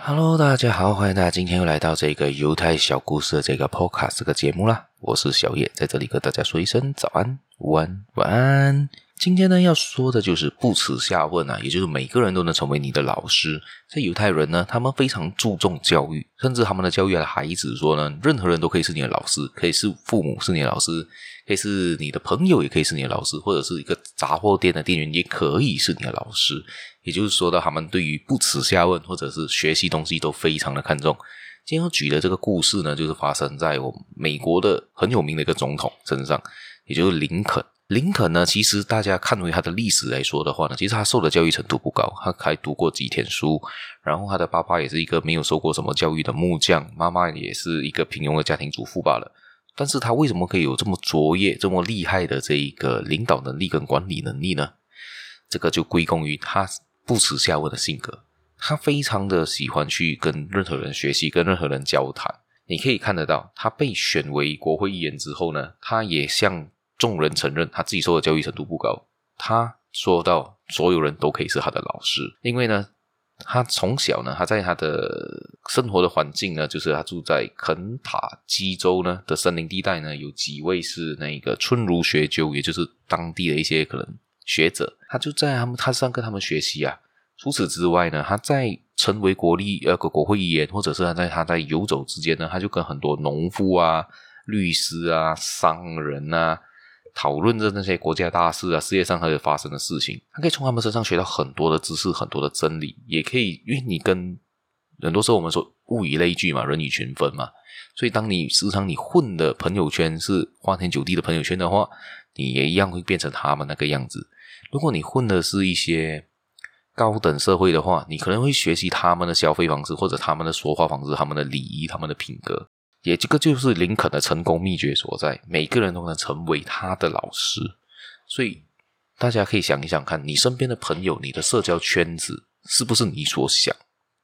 Hello，大家好，欢迎大家今天又来到这个犹太小故事的这个 Podcast 这个节目啦。我是小叶，在这里跟大家说一声早安、午安、晚安。今天呢，要说的就是不耻下问啊，也就是每个人都能成为你的老师。在犹太人呢，他们非常注重教育，甚至他们的教育的孩子说呢，任何人都可以是你的老师，可以是父母是你的老师，可以是你的朋友，也可以是你的老师，或者是一个杂货店的店员，也可以是你的老师。也就是说到他们对于不耻下问或者是学习东西都非常的看重。今天要举的这个故事呢，就是发生在我美国的很有名的一个总统身上，也就是林肯。林肯呢，其实大家看回他的历史来说的话呢，其实他受的教育程度不高，他还读过几天书，然后他的爸爸也是一个没有受过什么教育的木匠，妈妈也是一个平庸的家庭主妇罢了。但是他为什么可以有这么卓越、这么厉害的这一个领导能力跟管理能力呢？这个就归功于他不耻下问的性格，他非常的喜欢去跟任何人学习，跟任何人交谈。你可以看得到，他被选为国会议员之后呢，他也像。众人承认他自己受的教育程度不高，他说到所有人都可以是他的老师，因为呢，他从小呢，他在他的生活的环境呢，就是他住在肯塔基州呢的森林地带呢，有几位是那个春儒学究，也就是当地的一些可能学者，他就在他们他上跟他们学习啊。除此之外呢，他在成为国立呃个国会议员，或者是他在他在游走之间呢，他就跟很多农夫啊、律师啊、商人啊。讨论着那些国家大事啊，世界上还有发生的事情，他可以从他们身上学到很多的知识，很多的真理，也可以，因为你跟很多时候我们说物以类聚嘛，人以群分嘛，所以当你时常你混的朋友圈是花天酒地的朋友圈的话，你也一样会变成他们那个样子。如果你混的是一些高等社会的话，你可能会学习他们的消费方式，或者他们的说话方式，他们的礼仪，他们的品格。也这个就是林肯的成功秘诀所在，每个人都能成为他的老师，所以大家可以想一想看，你身边的朋友，你的社交圈子是不是你所想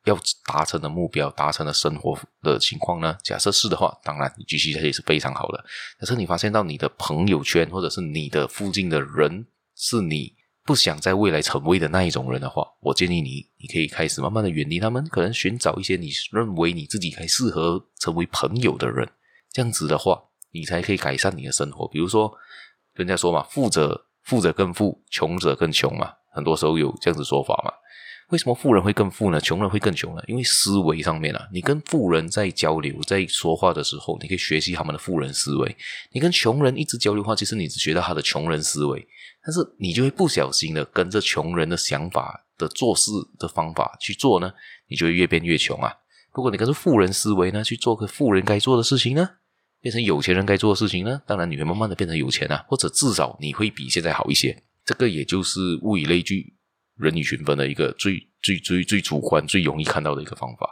要达成的目标、达成的生活的情况呢？假设是的话，当然你继续下去是非常好的。假设你发现到你的朋友圈或者是你的附近的人是你。不想在未来成为的那一种人的话，我建议你，你可以开始慢慢的远离他们，可能寻找一些你认为你自己还适合成为朋友的人。这样子的话，你才可以改善你的生活。比如说，人家说嘛，富者富者更富，穷者更穷嘛，很多时候有这样子说法嘛。为什么富人会更富呢？穷人会更穷呢？因为思维上面啊，你跟富人在交流、在说话的时候，你可以学习他们的富人思维；你跟穷人一直交流的话，其实你只学到他的穷人思维，但是你就会不小心的跟着穷人的想法的做事的方法去做呢，你就会越变越穷啊。如果你跟着富人思维呢，去做个富人该做的事情呢，变成有钱人该做的事情呢，当然你会慢慢的变成有钱啊，或者至少你会比现在好一些。这个也就是物以类聚。人以群分的一个最最最最主观、最容易看到的一个方法，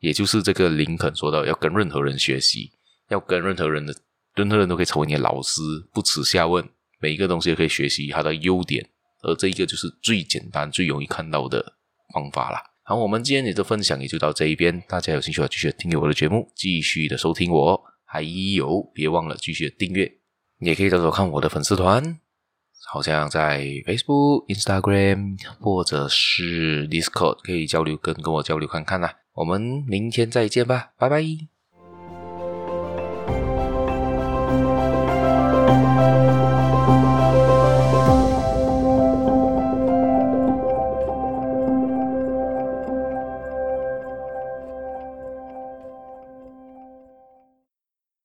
也就是这个林肯说到，要跟任何人学习，要跟任何人的任何人都可以成为你的老师，不耻下问，每一个东西都可以学习它的优点，而这一个就是最简单、最容易看到的方法啦。好，我们今天的分享也就到这一边，大家有兴趣的继续订阅我的节目，继续的收听我，还有别忘了继续订阅，你也可以找找看我的粉丝团。好像在 Facebook、Instagram 或者是 Discord 可以交流，跟跟我交流看看啦。我们明天再见吧，拜拜。